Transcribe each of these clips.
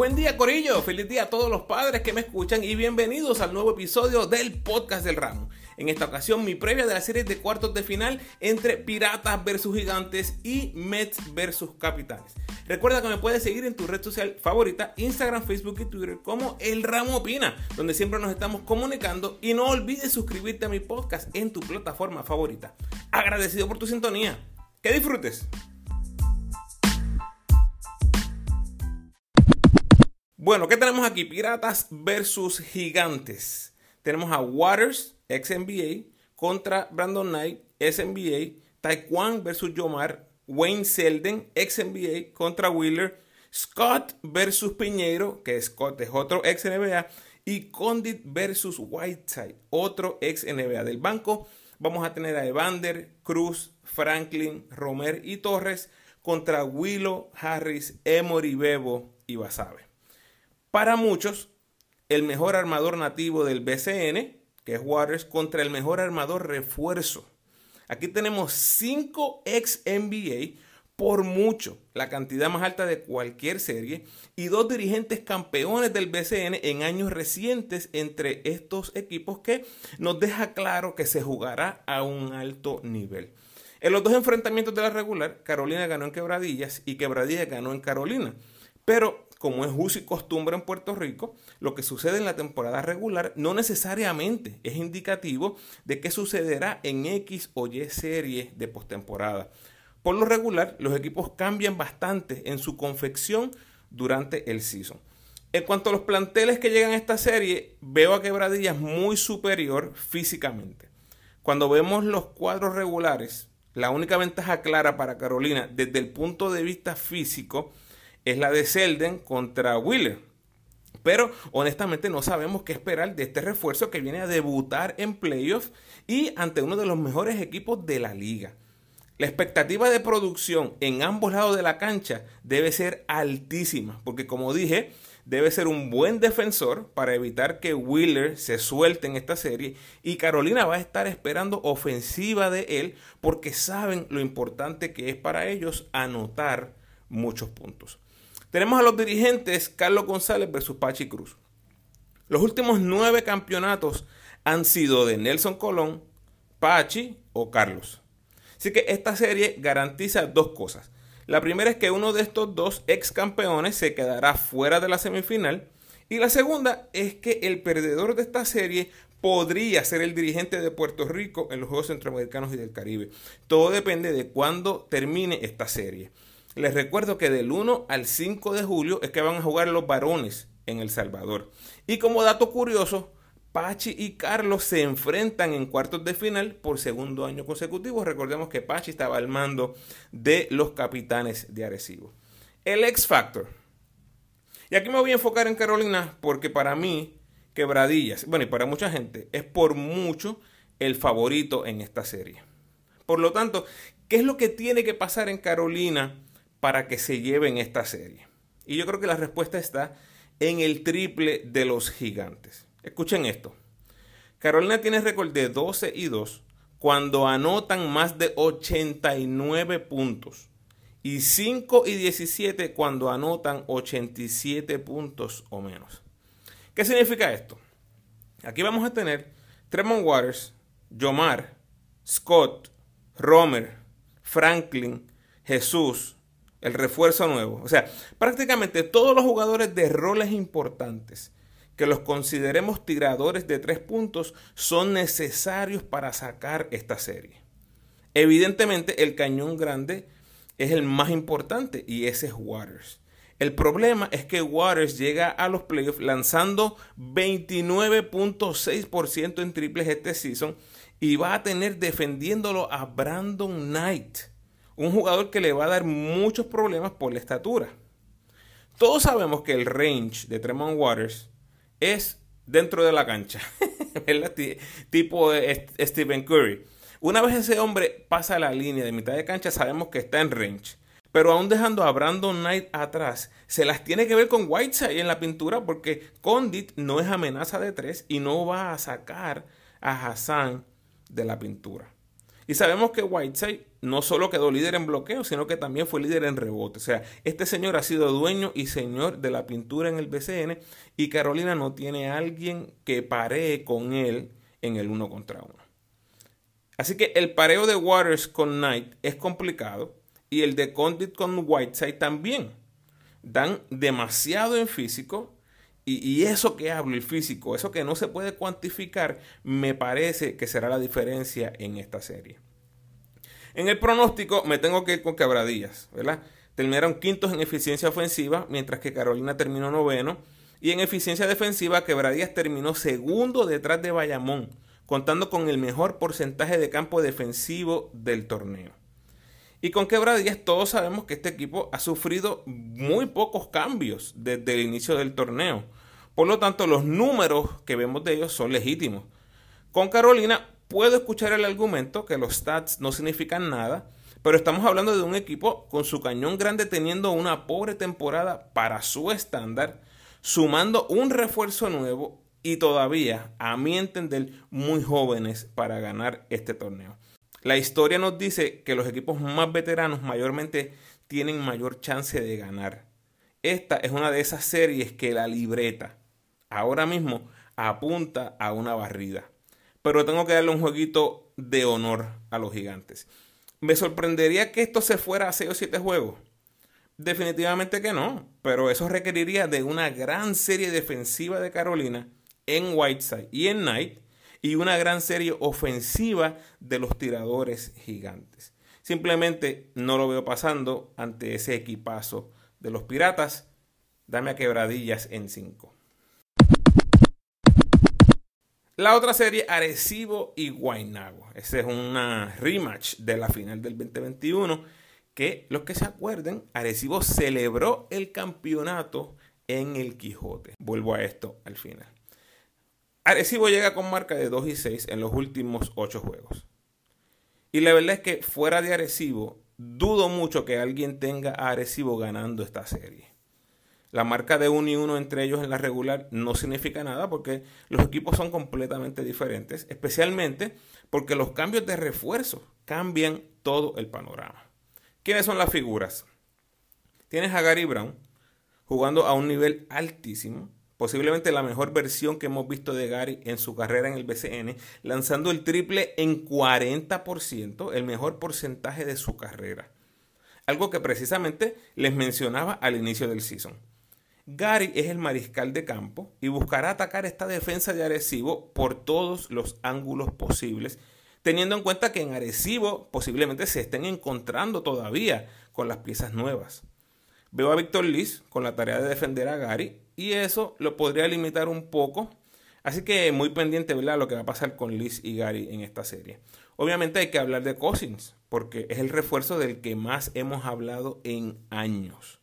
Buen día Corillo, feliz día a todos los padres que me escuchan y bienvenidos al nuevo episodio del podcast del ramo. En esta ocasión mi previa de la serie de cuartos de final entre Piratas versus Gigantes y Mets versus Capitanes. Recuerda que me puedes seguir en tu red social favorita, Instagram, Facebook y Twitter como El Ramo Opina, donde siempre nos estamos comunicando y no olvides suscribirte a mi podcast en tu plataforma favorita. Agradecido por tu sintonía. Que disfrutes. Bueno, ¿qué tenemos aquí? Piratas versus Gigantes. Tenemos a Waters, ex NBA, contra Brandon Knight, ex NBA, Taekwondo versus Yomar, Wayne Selden, ex NBA, contra Wheeler, Scott versus Piñeiro, que Scott es otro ex NBA, y Condit versus Whiteside, otro ex NBA del banco. Vamos a tener a Evander, Cruz, Franklin, Romer y Torres contra Willow, Harris, Emory, Bebo y Basabe. Para muchos, el mejor armador nativo del BCN, que es Waters, contra el mejor armador refuerzo. Aquí tenemos 5 ex NBA por mucho, la cantidad más alta de cualquier serie, y dos dirigentes campeones del BCN en años recientes entre estos equipos que nos deja claro que se jugará a un alto nivel. En los dos enfrentamientos de la regular, Carolina ganó en Quebradillas y Quebradillas ganó en Carolina. Pero como es uso y costumbre en Puerto Rico, lo que sucede en la temporada regular no necesariamente es indicativo de qué sucederá en X o Y serie de postemporada. Por lo regular, los equipos cambian bastante en su confección durante el season. En cuanto a los planteles que llegan a esta serie, veo a Quebradillas muy superior físicamente. Cuando vemos los cuadros regulares, la única ventaja clara para Carolina desde el punto de vista físico es la de Selden contra Wheeler. Pero honestamente no sabemos qué esperar de este refuerzo que viene a debutar en playoffs y ante uno de los mejores equipos de la liga. La expectativa de producción en ambos lados de la cancha debe ser altísima, porque como dije, debe ser un buen defensor para evitar que Wheeler se suelte en esta serie y Carolina va a estar esperando ofensiva de él porque saben lo importante que es para ellos anotar muchos puntos. Tenemos a los dirigentes Carlos González versus Pachi Cruz. Los últimos nueve campeonatos han sido de Nelson Colón, Pachi o Carlos. Así que esta serie garantiza dos cosas. La primera es que uno de estos dos ex campeones se quedará fuera de la semifinal. Y la segunda es que el perdedor de esta serie podría ser el dirigente de Puerto Rico en los Juegos Centroamericanos y del Caribe. Todo depende de cuándo termine esta serie. Les recuerdo que del 1 al 5 de julio es que van a jugar los varones en El Salvador. Y como dato curioso, Pachi y Carlos se enfrentan en cuartos de final por segundo año consecutivo. Recordemos que Pachi estaba al mando de los capitanes de Arecibo. El X Factor. Y aquí me voy a enfocar en Carolina porque para mí, Quebradillas, bueno, y para mucha gente, es por mucho el favorito en esta serie. Por lo tanto, ¿qué es lo que tiene que pasar en Carolina para que se lleven esta serie? Y yo creo que la respuesta está en el triple de los gigantes. Escuchen esto. Carolina tiene récord de 12 y 2 cuando anotan más de 89 puntos. Y 5 y 17 cuando anotan 87 puntos o menos. ¿Qué significa esto? Aquí vamos a tener Tremont Waters, Yomar, Scott, Romer, Franklin, Jesús, el refuerzo nuevo. O sea, prácticamente todos los jugadores de roles importantes que los consideremos tiradores de tres puntos son necesarios para sacar esta serie. Evidentemente el cañón grande es el más importante y ese es Waters. El problema es que Waters llega a los playoffs lanzando 29.6% en triples este season y va a tener defendiéndolo a Brandon Knight, un jugador que le va a dar muchos problemas por la estatura. Todos sabemos que el range de Tremont Waters es dentro de la cancha, tipo Stephen Curry. Una vez ese hombre pasa la línea de mitad de cancha, sabemos que está en range. Pero aún dejando a Brandon Knight atrás, se las tiene que ver con Whiteside en la pintura porque Condit no es amenaza de tres y no va a sacar a Hassan de la pintura. Y sabemos que Whiteside no solo quedó líder en bloqueo, sino que también fue líder en rebote. O sea, este señor ha sido dueño y señor de la pintura en el BCN y Carolina no tiene alguien que paree con él en el uno contra uno. Así que el pareo de Waters con Knight es complicado y el de Condit con Whiteside también. Dan demasiado en físico y, eso que hablo, el físico, eso que no se puede cuantificar, me parece que será la diferencia en esta serie. En el pronóstico me tengo que ir con quebradillas, ¿verdad? Terminaron quintos en eficiencia ofensiva, mientras que Carolina terminó noveno. Y en eficiencia defensiva, Quebradillas terminó segundo detrás de Bayamón, contando con el mejor porcentaje de campo defensivo del torneo. Y con Quebradillas todos sabemos que este equipo ha sufrido muy pocos cambios desde el inicio del torneo. Por lo tanto, los números que vemos de ellos son legítimos. Con Carolina puedo escuchar el argumento que los stats no significan nada, pero estamos hablando de un equipo con su cañón grande teniendo una pobre temporada para su estándar, sumando un refuerzo nuevo y todavía, a mi entender, muy jóvenes para ganar este torneo. La historia nos dice que los equipos más veteranos mayormente tienen mayor chance de ganar. Esta es una de esas series que la libreta ahora mismo apunta a una barrida. Pero tengo que darle un jueguito de honor a los gigantes. ¿Me sorprendería que esto se fuera a 6 o 7 juegos? Definitivamente que no, pero eso requeriría de una gran serie defensiva de Carolina en Whiteside y en Knight y una gran serie ofensiva de los tiradores gigantes. Simplemente no lo veo pasando ante ese equipazo de los piratas. Dame a quebradillas en 5. La otra serie, Arecibo y Guaynabo. Esa es una rematch de la final del 2021. Que los que se acuerden, Arecibo celebró el campeonato en el Quijote. Vuelvo a esto al final. Arecibo llega con marca de 2 y 6 en los últimos 8 juegos. Y la verdad es que fuera de Arecibo, dudo mucho que alguien tenga a Arecibo ganando esta serie. La marca de 1 y 1 entre ellos en la regular no significa nada porque los equipos son completamente diferentes, especialmente porque los cambios de refuerzo cambian todo el panorama. ¿Quiénes son las figuras? Tienes a Gary Brown jugando a un nivel altísimo, posiblemente la mejor versión que hemos visto de Gary en su carrera en el BCN, lanzando el triple en 40%, el mejor porcentaje de su carrera. Algo que precisamente les mencionaba al inicio del season. Gary es el mariscal de campo y buscará atacar esta defensa de Arecibo por todos los ángulos posibles, teniendo en cuenta que en Arecibo posiblemente se estén encontrando todavía con las piezas nuevas. Veo a Víctor Liz con la tarea de defender a Gary y eso lo podría limitar un poco. Así que muy pendiente ¿verdad? lo que va a pasar con Liz y Gary en esta serie. Obviamente hay que hablar de Cousins, porque es el refuerzo del que más hemos hablado en años.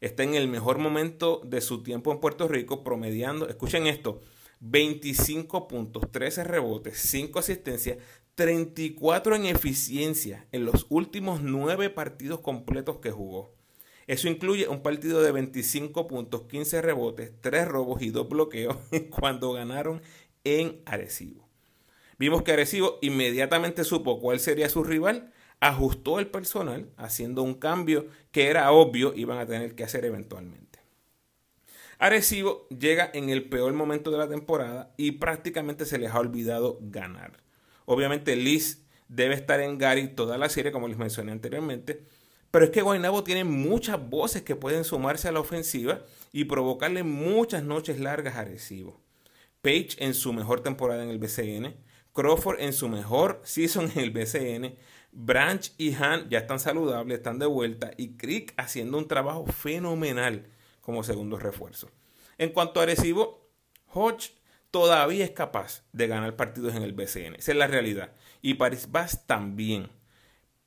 Está en el mejor momento de su tiempo en Puerto Rico, promediando, escuchen esto, 25 puntos, 13 rebotes, 5 asistencias, 34 en eficiencia en los últimos 9 partidos completos que jugó. Eso incluye un partido de 25 puntos, 15 rebotes, 3 robos y 2 bloqueos cuando ganaron en Arecibo. Vimos que Arecibo inmediatamente supo cuál sería su rival, ajustó el personal haciendo un cambio que era obvio iban a tener que hacer eventualmente. Arecibo llega en el peor momento de la temporada y prácticamente se les ha olvidado ganar. Obviamente Liz debe estar en Gary toda la serie, como les mencioné anteriormente, pero es que Guaynabo tiene muchas voces que pueden sumarse a la ofensiva y provocarle muchas noches largas a Arecibo. Page en su mejor temporada en el BCN, Crawford en su mejor season en el BCN, Branch y Han ya están saludables, están de vuelta y Crick haciendo un trabajo fenomenal como segundo refuerzo. En cuanto a Arecibo, Hodge todavía es capaz de ganar partidos en el BCN. Esa es la realidad. Y Paris Bass también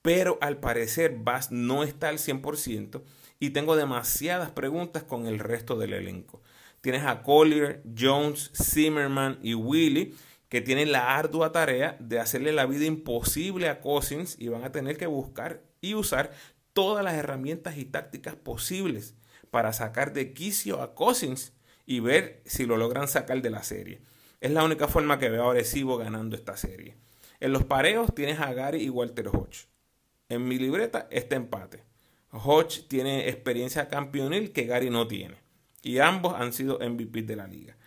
pero al parecer Bass no está al 100% y tengo demasiadas preguntas con el resto del elenco. Tienes a Collier, Jones, Zimmerman y Willy que tienen la ardua tarea de hacerle la vida imposible a Cousins y van a tener que buscar y usar todas las herramientas y tácticas posibles para sacar de quicio a Cousins y ver si lo logran sacar de la serie. Es la única forma que veo a Arecibo ganando esta serie. En los pareos tienes a Gary y Walter Hodge en mi libreta este empate. Hodge tiene experiencia campeonil que Gary no tiene. Y ambos han sido MVP de la liga.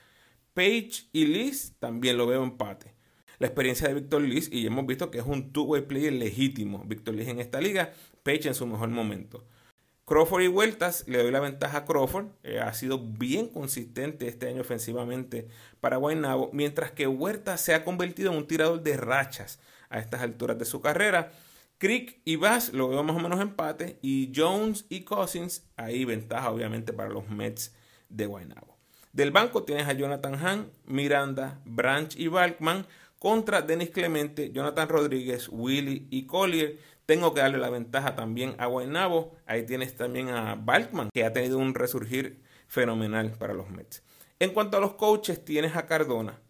Page y Liz también lo veo empate. La experiencia de Victor Liz y hemos visto que es un two-way player legítimo. Victor Liz en esta liga, Page en su mejor momento. Crawford y Vueltas, le doy la ventaja a Crawford. Eh, ha sido bien consistente este año ofensivamente para Guaynabo, mientras que Huerta se ha convertido en un tirador de rachas a estas alturas de su carrera. Crick y Bass lo veo más o menos empate. Y Jones y Cousins, ahí ventaja obviamente para los Mets de Guaynabo. Del banco tienes a Jonathan Hahn, Miranda, Branch y Balkman contra Denis Clemente, Jonathan Rodríguez, Willy y Collier. Tengo que darle la ventaja también a Guaynabo. Ahí tienes también a Balkman, que ha tenido un resurgir fenomenal para los Mets. En cuanto a los coaches, tienes a Cardona,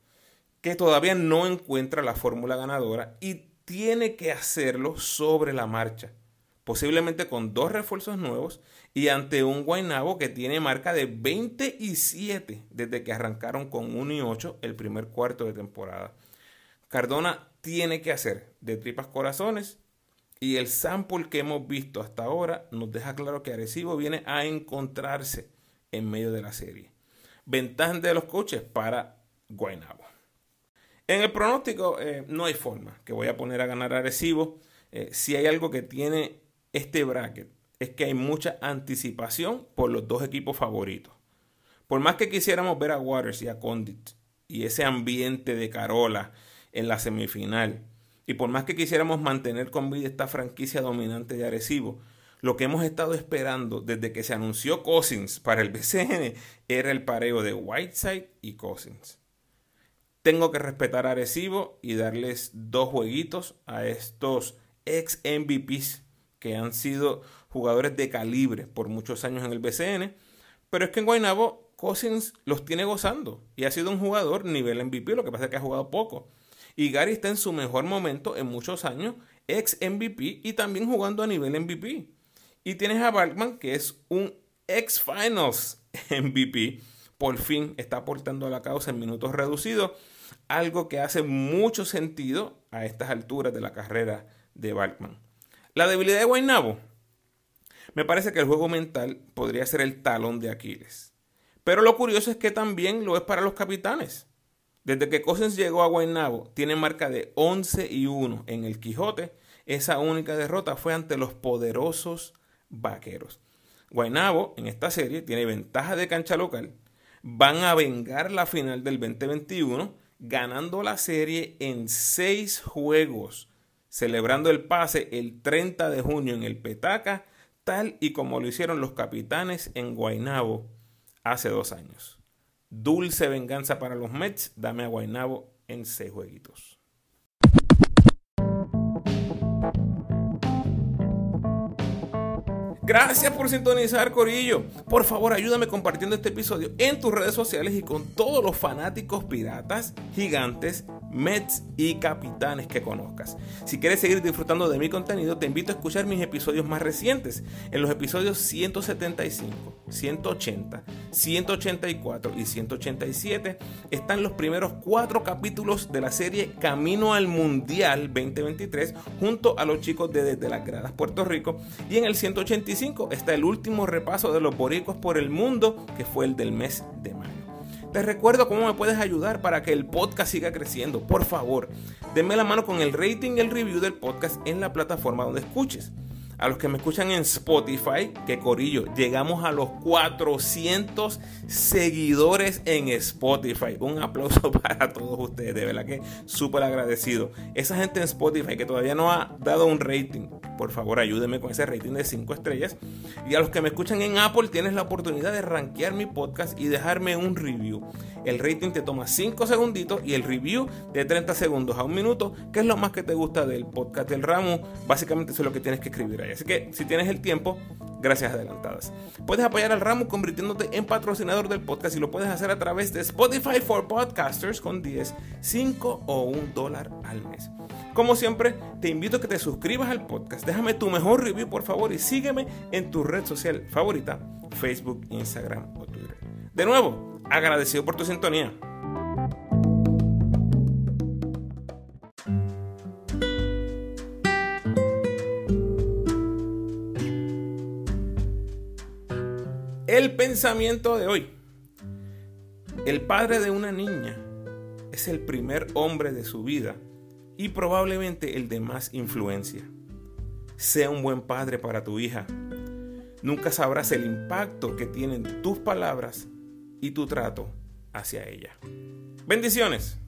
que todavía no encuentra la fórmula ganadora y tiene que hacerlo sobre la marcha. Posiblemente con dos refuerzos nuevos y ante un Guaynabo que tiene marca de 27 desde que arrancaron con 1 y 8 el primer cuarto de temporada. Cardona tiene que hacer de tripas corazones y el sample que hemos visto hasta ahora nos deja claro que Arecibo viene a encontrarse en medio de la serie. Ventaja de los coches para Guaynabo. En el pronóstico eh, no hay forma que voy a poner a ganar Arecibo. Eh, si hay algo que tiene este bracket es que hay mucha anticipación por los dos equipos favoritos. Por más que quisiéramos ver a Waters y a Condit y ese ambiente de Carola en la semifinal, y por más que quisiéramos mantener con vida esta franquicia dominante de Arecibo, lo que hemos estado esperando desde que se anunció Cousins para el BCN era el pareo de Whiteside y Cousins. Tengo que respetar a Arecibo y darles dos jueguitos a estos ex MVPs que han sido jugadores de calibre por muchos años en el BCN. Pero es que en Guaynabo Cousins los tiene gozando y ha sido un jugador nivel MVP, lo que pasa es que ha jugado poco. Y Gary está en su mejor momento en muchos años, ex MVP y también jugando a nivel MVP. Y tienes a Balkman, que es un ex Finals MVP. Por fin está aportando a la causa en minutos reducidos, algo que hace mucho sentido a estas alturas de la carrera de Balkman. La debilidad de Guaynabo. Me parece que el juego mental podría ser el talón de Aquiles. Pero lo curioso es que también lo es para los capitanes. Desde que Cousins llegó a Guaynabo, tiene marca de 11 y 1 en el Quijote. Esa única derrota fue ante los poderosos vaqueros. Guaynabo en esta serie tiene ventaja de cancha local. Van a vengar la final del 2021 ganando la serie en 6 juegos, celebrando el pase el 30 de junio en el Petaca, tal y como lo hicieron los capitanes en Guaynabo hace dos años. Dulce venganza para los Mets. Dame a Guaynabo en seis jueguitos. Gracias por sintonizar, Corillo. Por favor, ayúdame compartiendo este episodio en tus redes sociales y con todos los fanáticos piratas, gigantes, Mets y capitanes que conozcas. Si quieres seguir disfrutando de mi contenido, te invito a escuchar mis episodios más recientes. En los episodios 175, 180, 184 y 187 están los primeros cuatro capítulos de la serie Camino al Mundial 2023 junto a los chicos de Desde las Gradas Puerto Rico. Y en el 185 está el último repaso de los boricos por el mundo que fue el del mes de mayo. Te recuerdo cómo me puedes ayudar para que el podcast siga creciendo. Por favor, denme la mano con el rating y el review del podcast en la plataforma donde escuches. A los que me escuchan en Spotify, que corillo, llegamos a los 400 seguidores en Spotify. Un aplauso para todos ustedes, de verdad que súper agradecido. Esa gente en Spotify que todavía no ha dado un rating, por favor ayúdenme con ese rating de 5 estrellas. Y a los que me escuchan en Apple, tienes la oportunidad de rankear mi podcast y dejarme un review. El rating te toma 5 segunditos y el review de 30 segundos a un minuto, que es lo más que te gusta del podcast del ramo. Básicamente eso es lo que tienes que escribir ahí. Así que si tienes el tiempo, gracias adelantadas. Puedes apoyar al ramo convirtiéndote en patrocinador del podcast y lo puedes hacer a través de Spotify for Podcasters con 10, 5 o 1 dólar al mes. Como siempre, te invito a que te suscribas al podcast, déjame tu mejor review por favor y sígueme en tu red social favorita, Facebook, Instagram o Twitter. De nuevo, agradecido por tu sintonía. El pensamiento de hoy. El padre de una niña es el primer hombre de su vida y probablemente el de más influencia. Sea un buen padre para tu hija. Nunca sabrás el impacto que tienen tus palabras y tu trato hacia ella. Bendiciones.